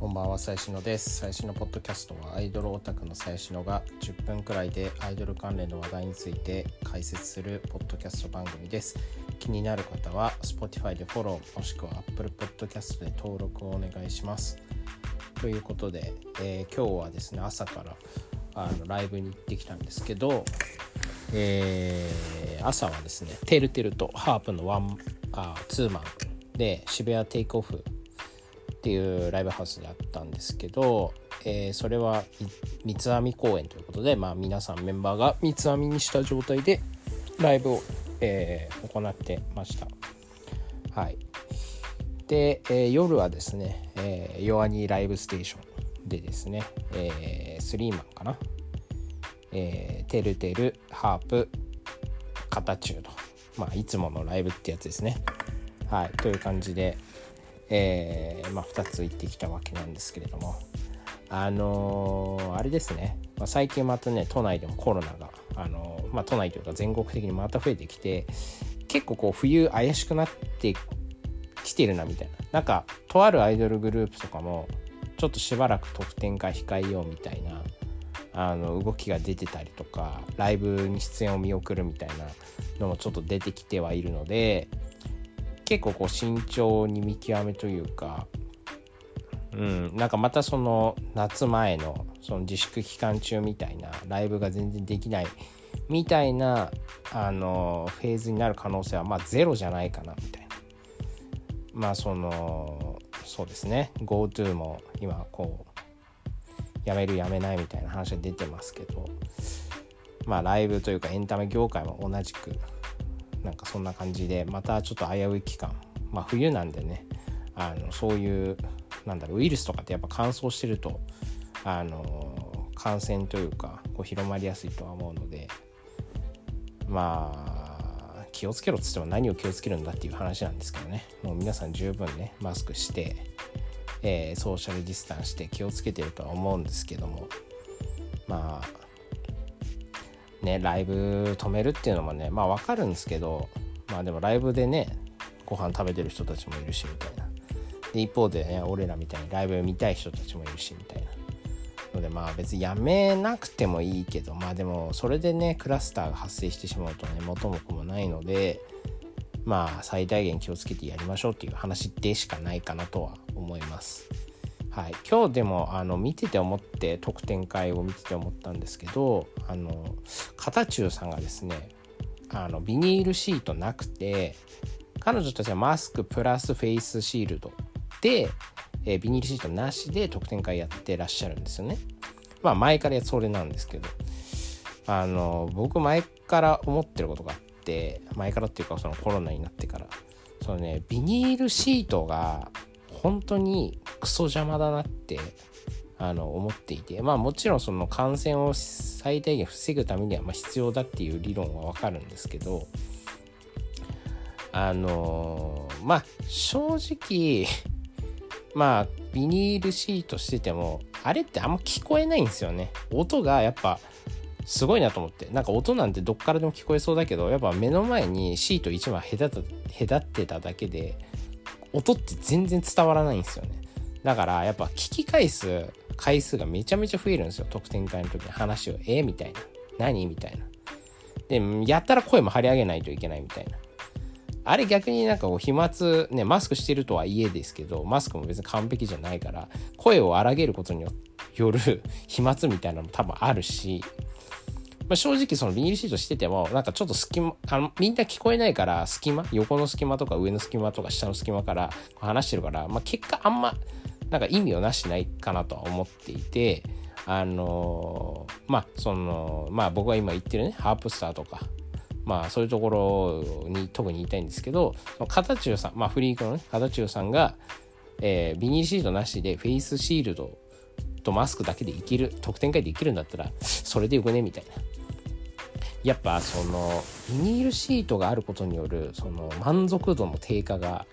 こんばんは、最新のです。最新のポッドキャストはアイドルオタクの最新のが10分くらいでアイドル関連の話題について解説するポッドキャスト番組です。気になる方は Spotify でフォローもしくは Apple Podcast で登録をお願いします。ということで、えー今日はですね、朝からあのライブに行ってきたんですけど、えー朝はですね、てるてるとハープのワンあツーマンで渋谷テイクオフっていうライブハウスであったんですけど、えーそれは三つ編み公演ということで、まあ、皆さんメンバーが三つ編みにした状態でライブを、えー行ってました。はい、で、えー夜はですね、えー、ヨアニーライブステーションでですね、えースリーマンかな、えーてるてるハープカタチュード、まあ、いつものライブってやつですね。はい、という感じで、えーまあ、2つ行ってきたわけなんですけれども。あのーあれですね、まあ、最近またね都内でもコロナが、あのーまあ、都内というか全国的にまた増えてきて結構こう冬怪しくなってきてるなみたいな。なんかとあるアイドルグループとかもちょっとしばらく特典会控えようみたいなあの動きが出てたりとかライブに出演を見送るみたいなのもちょっと出てきてはいるので結構こう慎重に見極めというか、うん、なんかまたその夏前のその自粛期間中みたいなライブが全然できないみたいなあのフェーズになる可能性はまあゼロじゃないかなみたいな。まあそのそうですね。GoTo も今こうやめるやめないみたいな話が出てますけどまあライブというかエンタメ業界も同じくなんかそんな感じでまたちょっと危うい期間。まあ冬なんでねあのそういうなんだろうウイルスとかってやっぱ乾燥してるとあの感染というかこう広まりやすいとは思うのでまあ気をつけろっつっても何を気をつけるんだっていう話なんですけどね。もう皆さん十分ねマスクして、えーソーシャルディスタンスして気をつけてるとは思うんですけども。まあねライブ止めるっていうのもねまあわかるんですけどまあでもライブでねご飯食べてる人たちもいるしみたいなで一方でね俺らみたいにライブ見たい人たちもいるしみたいなのでまあ別にやめなくてもいいけどまあでもそれでねクラスターが発生してしまうとね元も子もないのでまあ最大限気をつけてやりましょうっていう話でしかないかなとは思います。はい、今日でもあの見てて思って特典会を見てて思ったんですけどあの片中さんがですねあのビニールシートなくて彼女たちはマスクプラスフェイスシールドで、えービニールシートなしで特典会やってらっしゃるんですよね。まあ前からやそれなんですけど。あの僕前から思ってることがあって前からっていうかそのコロナになってから。そのねビニールシートが本当にクソ邪魔だなってあの思っていてまあもちろんその感染を最大限防ぐためにはま必要だっていう理論はわかるんですけどあのまあ正直まあビニールシートしててもあれってあんま聞こえないんですよね。音がやっぱすごいなと思って。なんか音なんてどっからでも聞こえそうだけどやっぱ目の前にシート1枚隔ってただけで音って全然伝わらないんですよね。だからやっぱ聞き返す回数がめちゃめちゃ増えるんですよ。特典会の時に話を「えみたいな「何?」みたいな。でやったら声も張り上げないといけないみたいな。あれ逆になんかこう飛沫ねマスクしてるとはいえですけどマスクも別に完璧じゃないから声を荒げることによる飛沫みたいなのも多分あるしまあ、正直そのビニールシートしててもなんかちょっと隙間あのみんな聞こえないから隙間？横の隙間とか上の隙間とか下の隙間から話してるから、まあ、結果あんまなんか意味をなしないかなとは思っていてあのーまあそのまあ僕が今言ってるねハープスターとかまあそういうところに特に言いたいんですけどその片中さんまあフリークのね片中さんが、えービニールシートなしでフェイスシールドとマスクだけでいける特典会でいけるんだったらそれでよくね？みたいな。やっぱそのビニールシートがあることによるその満足度の低下が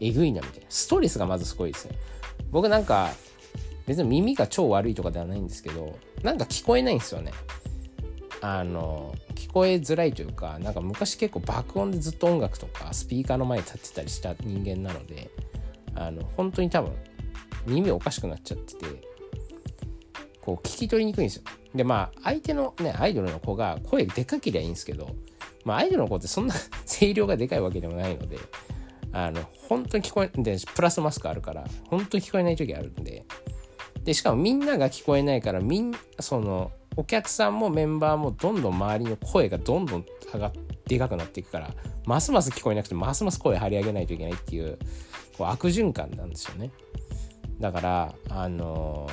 えぐいなみたいな。ストレスがまずすごいですね僕なんか別に耳が超悪いとかではないんですけどなんか聞こえないんですよね。あの聞こえづらいというかなんか昔結構爆音でずっと音楽とかスピーカーの前に立ってたりした人間なのであの本当に多分耳おかしくなっちゃっててこう聞き取りにくいんですよ。でまあ相手のねアイドルの子が声でかけりゃいいんですけどまあアイドルの子ってそんな 声量がでかいわけでもないのであの本当に聞こえでプラスマスクあるから本当に聞こえない時あるんで。でしかもみんなが聞こえないからみんそのお客さんもメンバーもどんどん周りの声がどんどん上がってでかくなっていくからますます聞こえなくてますます声張り上げないといけないっていうこう悪循環なんですよね。だからあの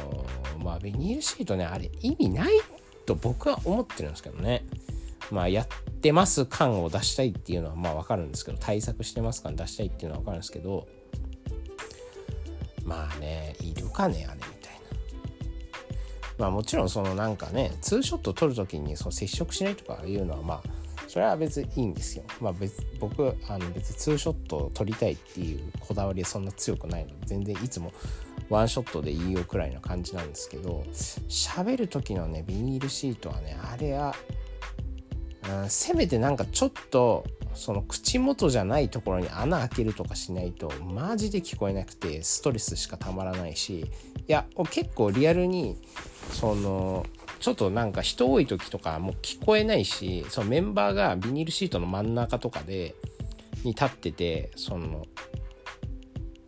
ー、まあビニールシートねあれ意味ないと僕は思ってるんですけどね。まあやってます感を出したいっていうのはまあわかるんですけど対策してます感出したいっていうのはわかるんですけどまあねいるかねあれみたいなまあもちろんそのなんかねツーショット撮る時にその接触しないとかいうのはまあそれは別にいいんですよ。まあ別僕あの別にツーショットを撮りたいっていうこだわりはそんな強くないので全然いつもワンショットでいいよくらいの感じなんですけど喋る時のねビニールシートはねあれは、うん、せめてなんかちょっとその口元じゃないところに穴開けるとかしないとマジで聞こえなくてストレスしかたまらないしいや結構リアルにそのちょっとなんか人多い時とかもう聞こえないしそのメンバーがビニールシートの真ん中とかでに立っててその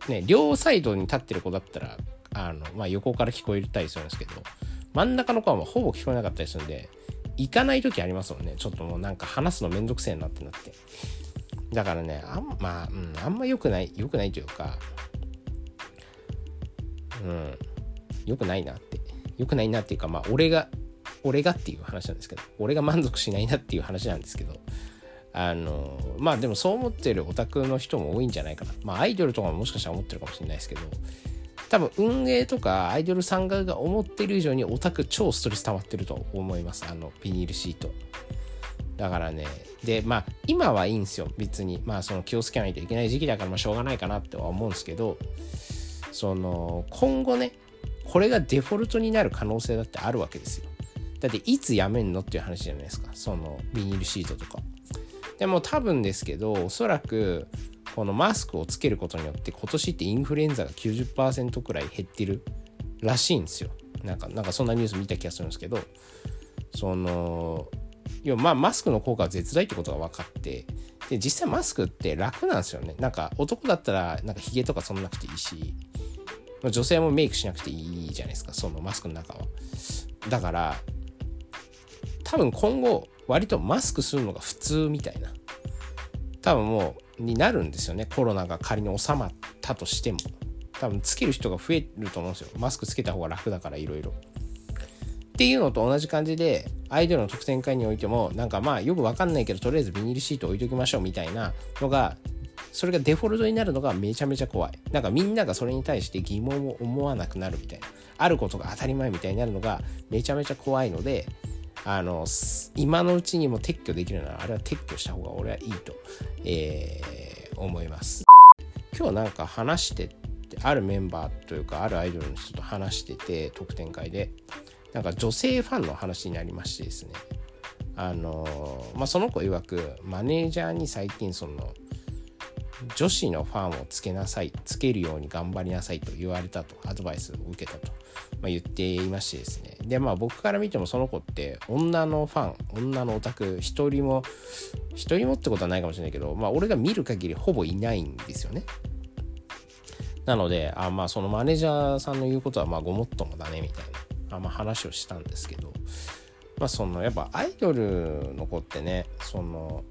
ね両サイドに立ってる子だったらあの、まあ、横から聞こえたりするんですけど真ん中の子はほぼ聞こえなかったりするんで行かない時ありますもんね。ちょっともうなんか話すのめんどくせえなってなって。だからねあんまあ、うん、あんま良くない良くないというかうん良くないなって。良くないなっていうかまあ俺が俺がっていう話なんですけど俺が満足しないなっていう話なんですけどあのまあでもそう思ってるオタクの人も多いんじゃないかな。まあアイドルとかももしかしたら思ってるかもしれないですけど多分運営とかアイドルさんが思ってる以上にオタク超ストレス溜まってると思います。あのビニールシート。だからね。でまあ今はいいんですよ。別にまあその気をつけないといけない時期だからまあしょうがないかなっては思うんですけどその今後ねこれがデフォルトになる可能性だってあるわけですよ。だっていつやめんのっていう話じゃないですか。そのビニールシートとか。でも多分ですけどおそらくこのマスクをつけることによって今年ってインフルエンザが90%くらい減ってるらしいんですよ。なんかなんかそんなニュース見た気がするんですけどその要はまあマスクの効果は絶大ってことが分かってで実際マスクって楽なんですよね。なんか男だったらなんかヒゲとかそんなくていいし女性もメイクしなくていいじゃないですかそのマスクの中は。だから多分今後割とマスクするのが普通みたいな。多分もうになるんですよね。コロナが仮に収まったとしても。多分つける人が増えると思うんですよ。マスクつけた方が楽だからいろいろっていうのと同じ感じでアイドルの特典会においてもなんかまあよくわかんないけどとりあえずビニールシート置いときましょうみたいなのがそれがデフォルトになるのがめちゃめちゃ怖い。なんかみんながそれに対して疑問を思わなくなるみたいな。あることが当たり前みたいになるのがめちゃめちゃ怖いのであの今のうちにも撤去できるならあれは撤去した方が俺はいいと、えー、思います。今日なんか話してってあるメンバーというかあるアイドルの人と話してて特典会で。なんか女性ファンの話になりましてですね。あのまあその子曰くマネージャーに最近その女子のファンをつけなさいつけるように頑張りなさいと言われたとアドバイスを受けたと、まあ、言っていましてですね。でまあ僕から見てもその子って女のファン女のオタク一人も一人もってことはないかもしれないけどまあ俺が見る限りほぼいないんですよね。なのであまあそのマネージャーさんの言うことはまあごもっともだねみたいなあまあ話をしたんですけどまあそのやっぱアイドルの子ってねその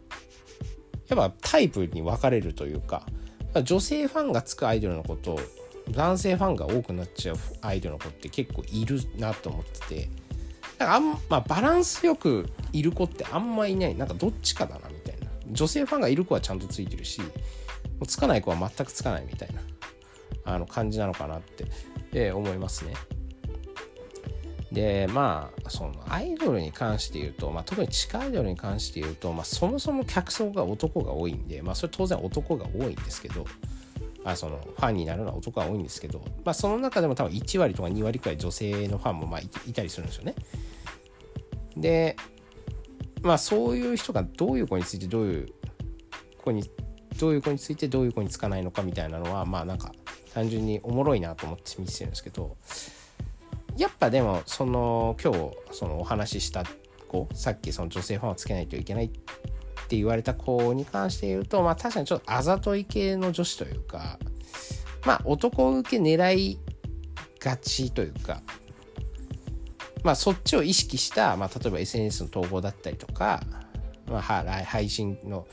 やっぱタイプに分かれるというか女性ファンがつくアイドルの子と男性ファンが多くなっちゃうアイドルの子って結構いるなと思っててだかあん、まあ、バランスよくいる子ってあんまいないなんかどっちかだなみたいな女性ファンがいる子はちゃんとついてるしつかない子は全くつかないみたいなあの感じなのかなって、えー、思いますね。でまあそのアイドルに関して言うと、まあ、特に地下アイドルに関して言うと、まあ、そもそも客層が男が多いんで、まあ、それ当然男が多いんですけどまあそのファンになるのは男が多いんですけど、まあ、その中でも多分1割とか2割くらい女性のファンもまあいたりするんですよね。でまあそういう人がどういう子についてどういう子にどういう子についてどういう子につかないのかみたいなのはまあなんか単純におもろいなと思って見てるんですけどやっぱでもその今日そのお話しした子さっきその女性ファンをつけないといけないって言われた子に関して言うとまあ確かにちょっとあざとい系の女子というかまあ男受け狙いがちというかまあそっちを意識した、まあ、例えば SNS の投稿だったりとか、まあ、配信の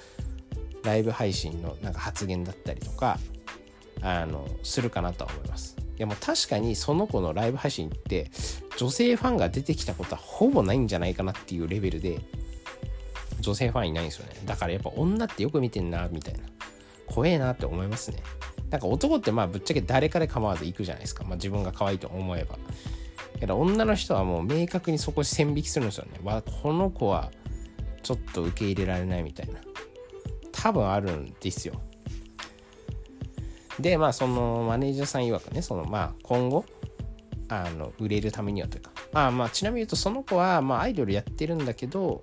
ライブ配信のなんか発言だったりとかあのするかなとは思います。いやもう確かにその子のライブ配信って女性ファンが出てきたことはほぼないんじゃないかなっていうレベルで女性ファンいないんですよね。だからやっぱ女ってよく見てんなみたいな。怖えなって思いますね。なんか男ってまあぶっちゃけ誰かで構わず行くじゃないですか、まあ、自分が可愛いと思えば。けど女の人はもう明確にそこ線引きするんですよね。わこの子はちょっと受け入れられないみたいな。多分あるんですよ。でまあそのマネージャーさん曰くねそのまあ今後あの売れるためにはというか。あまあちなみに言うとその子はまあアイドルやってるんだけど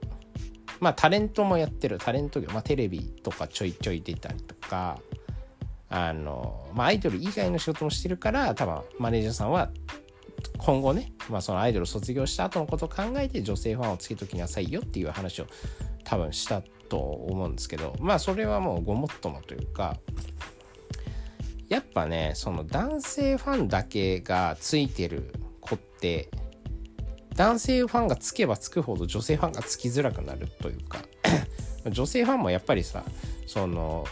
まあタレントもやってる。タレント業、まあ、テレビとかちょいちょい出たりとかあのまあアイドル以外の仕事もしてるから多分マネージャーさんは今後ね、まあ、そのアイドル卒業した後のことを考えて女性ファンをつけときなさいよっていう話を多分したと思うんですけどまあそれはもうごもっともというかやっぱねその男性ファンだけがついてる子って男性ファンがつけばつくほど女性ファンがつきづらくなるというか 女性ファンもやっぱりさその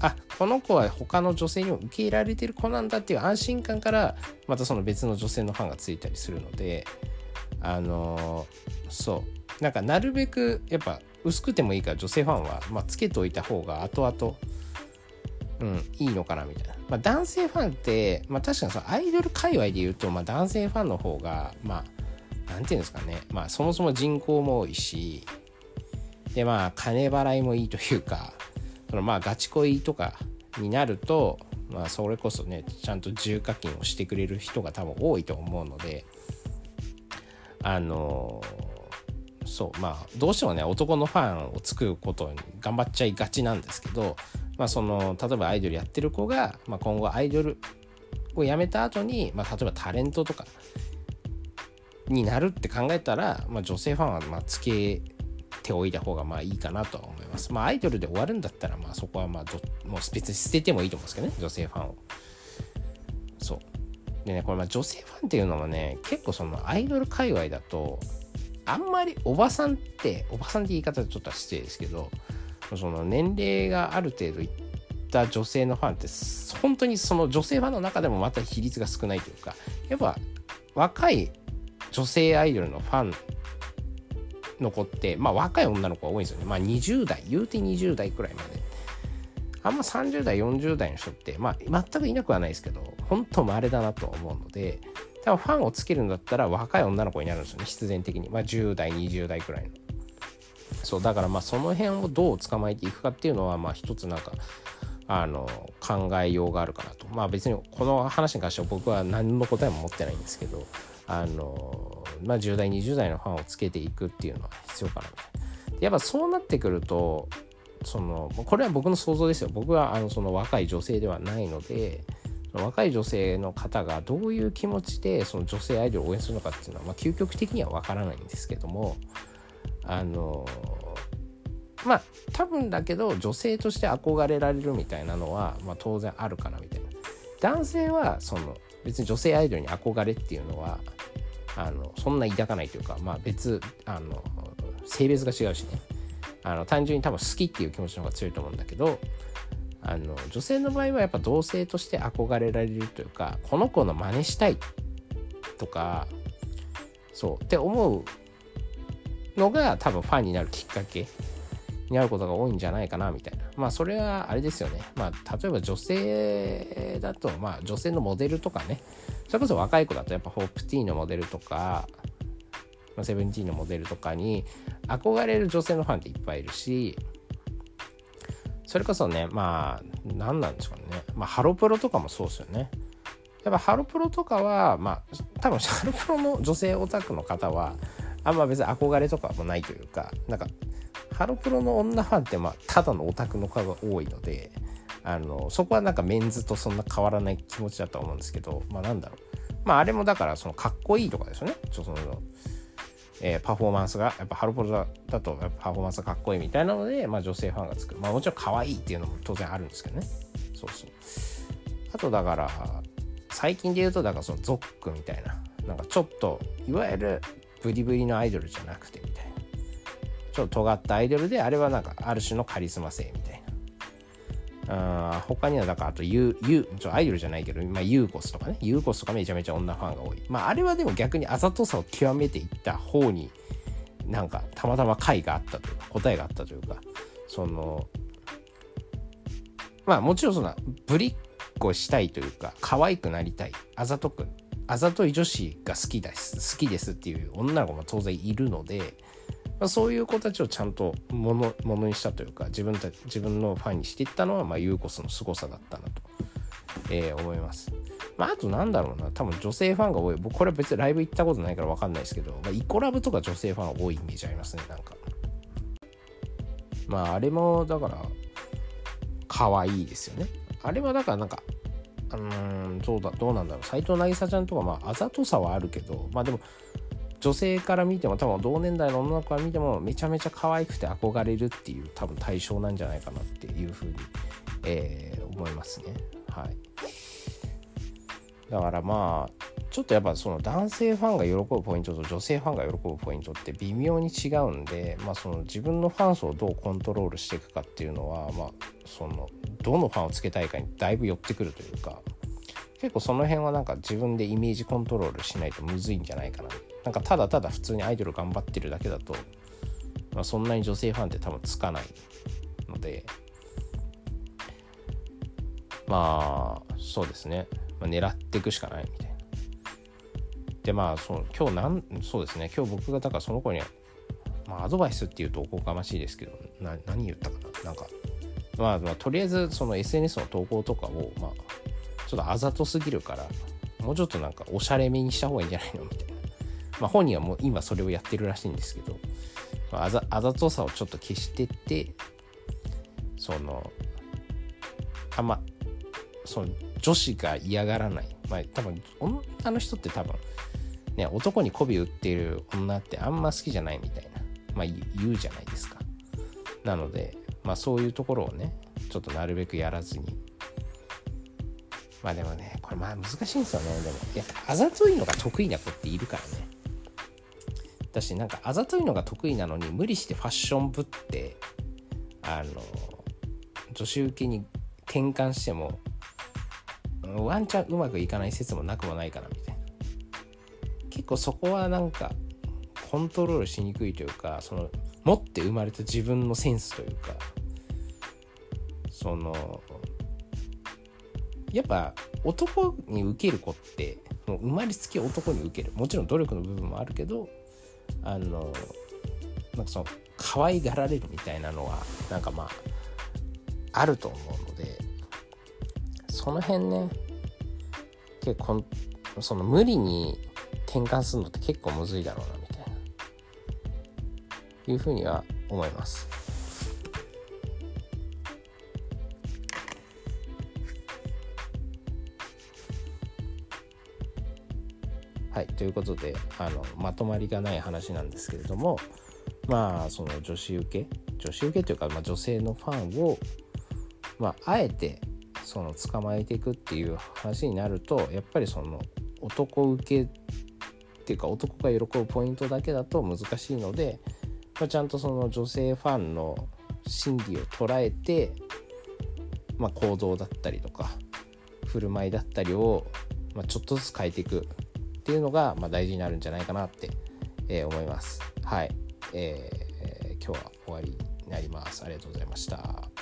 あこの子は他の女性にも受け入れられてる子なんだっていう安心感からまたその別の女性のファンがついたりするのであのそう。なんかなるべくやっぱ薄くてもいいから女性ファンは、まあ、つけておいた方が後々うん、いいのかなみたいな。まあ、男性ファンって、まあ、確かにそのアイドル界隈で言うと、まあ、男性ファンの方が、まあ、なんていうんですかね、まあ、そもそも人口も多いし、で、まあ、金払いもいいというか、そのまあ、ガチ恋とかになると、まあ、それこそね、ちゃんと重課金をしてくれる人が多分多いと思うので、あのそうまあどうしてもね男のファンを作ることに頑張っちゃいがちなんですけどまあ、その例えばアイドルやってる子が、まあ、今後アイドルを辞めた後に、まあ、例えばタレントとかになるって考えたら、まあ、女性ファンはまあつけておいた方がまあいいかなとは思います。まあアイドルで終わるんだったらまあそこはまあもう別に捨ててもいいと思うんですけどね女性ファンを。そう。でねこれまあ女性ファンっていうのもね結構そのアイドル界隈だとあんまりおばさんっておばさんって言い方ちょっと失礼ですけどその年齢がある程度いった女性のファンって本当にその女性ファンの中でもまた比率が少ないというかやっぱ若い女性アイドルのファンの子ってまあ若い女の子が多いんですよね。まあ20代言うて20代くらいまで。あんま30代40代の人ってまあ全くいなくはないですけど本当稀だなと思うので多分ファンをつけるんだったら若い女の子になるんですよね。必然的に。まあ10代20代くらいの。そうだからまあその辺をどう捕まえていくかっていうのはまあ一つなんかあの考えようがあるかなと。まあ別にこの話に関しては僕は何の答えも持ってないんですけどあのまあ10代20代のファンをつけていくっていうのは必要かなやっぱそうなってくるとそのこれは僕の想像ですよ。僕はあのその若い女性ではないので若い女性の方がどういう気持ちでその女性アイドルを応援するのかっていうのは、まあ、究極的には分からないんですけどもあのまあ多分だけど女性として憧れられるみたいなのは、まあ、当然あるかなみたいな。男性はその別に女性アイドルに憧れっていうのはあのそんな抱かないというか、まあ、別あの性別が違うしね。あの単純に多分好きっていう気持ちの方が強いと思うんだけどあの女性の場合はやっぱ同性として憧れられるというかこの子の真似したいとかそうって思うのが多分ファンになるきっかけになることが多いんじゃないかなみたいな。まあそれはあれですよね。まあ例えば女性だとまあ女性のモデルとかね。それこそ若い子だとやっぱホープティーのモデルとかセブンティーンのモデルとかに憧れる女性のファンっていっぱいいるしそれこそねまあ何なんでしょうね。まあハロプロとかもそうですよね。やっぱハロプロとかはまあ多分ハロプロの女性オタクの方はあんま別に憧れとかもないというかなんかハロプロの女ファンってまあただのオタクの子が多いのであのそこはなんかメンズとそんな変わらない気持ちだと思うんですけどまあなんだろう。まああれもだからそのかっこいいとかですよね。ちょっとその、えー、パフォーマンスがやっぱハロプロだだとやっぱパフォーマンスがかっこいいみたいなので、まあ、女性ファンがつく。まあもちろん可愛いっていうのも当然あるんですけどね。そうそう。あとだから最近で言うとだからそのゾックみたいな。なんかちょっといわゆるブリブリのアイドルじゃなくてみたいな。ちょっと尖ったアイドルであれはなんかある種のカリスマ性みたいな。あ他にはだからあとユユちょアイドルじゃないけど、まあ、ユーコスとかね。ユーコスとかめちゃめちゃ女ファンが多い。まああれはでも逆にあざとさを極めていった方になんかたまたま解があったというか答えがあったというか。そのまあもちろんそんなぶりっ子したいというか可愛くなりたい。あざとくあざとい女子が好きです好きですっていう女の子も当然いるので、まあ、そういう子たちをちゃんとものものにしたというか自分た自分のファンにしていったのは、まあ、ユーコスの凄さだったなと、えー、思います。まあ、あとなんだろうな多分女性ファンが多い。僕これは別にライブ行ったことないから分かんないですけど、まあ、イコラブとか女性ファンが多いイメージありますねなんか。まああれもだから可愛いですよね。あれはだからなんかうんそうだどうなんだろう。斎藤渚ちゃんとかまああざとさはあるけどまあでも女性から見ても多分同年代の女の子から見てもめちゃめちゃ可愛くて憧れるっていう多分対象なんじゃないかなっていうふうに、えー、思いますね。はい。だからまあちょっとやっぱその男性ファンが喜ぶポイントと女性ファンが喜ぶポイントって微妙に違うんで、まあ、その自分のファン層をどうコントロールしていくかっていうのは、まあ、そのどのファンをつけたいかにだいぶ寄ってくるというか結構その辺はなんか自分でイメージコントロールしないとむずいんじゃないかな。なんかただただ普通にアイドル頑張ってるだけだと、まあ、そんなに女性ファンって多分つかないのでまあそうですね、まあ、狙っていくしかないみたいな。でまあその今日なんそうですね。今日僕がだからその子にまあアドバイスっていうとおこがましいですけど何言ったかな？なんかまあ、まあ、とりあえずその SNS の投稿とかを、まあ、ちょっとあざとすぎるからもうちょっとなんかおしゃれめにした方がいいんじゃないのみたいな。まあ本人はもう今それをやってるらしいんですけど、あ、ざあざとさをちょっと消してって、その、あんま、その女子が嫌がらない。まあ多分女の人って多分、ね、男に媚び売ってる女ってあんま好きじゃないみたいな、まあ言うじゃないですか。なので、まあそういうところをね、ちょっとなるべくやらずに、まあでもね、これまあ難しいんですよね。でも、いや、あざといのが得意な子っているからね。だし、なんかあざといのが得意なのに無理してファッションぶって、あの、女子受けに転換しても、ワンチャンうまくいかない説もなくもないかなみたいな。結構そこはなんか、コントロールしにくいというか、その、持って生まれた自分のセンスというか、その、やっぱ男に受ける子ってもう生まれつき男に受ける。もちろん努力の部分もあるけどあのなんかその可愛がられるみたいなのはなんかまああると思うのでその辺ね結構その無理に転換するのって結構むずいだろうな。いうふうには思います。はい、ということであのまとまりがない話なんですけれどもまあその女子受け女子受けというか、まあ、女性のファンを、まあ、あえてその捕まえていくっていう話になるとやっぱりその男受けっていうか男が喜ぶポイントだけだと難しいので、まあ、ちゃんとその女性ファンの心理を捉えて、まあ、行動だったりとか振る舞いだったりを、まあ、ちょっとずつ変えていくっていうのが、まあ、大事になるんじゃないかなって、えー、思います。はい、えー、今日は終わりになります。ありがとうございました。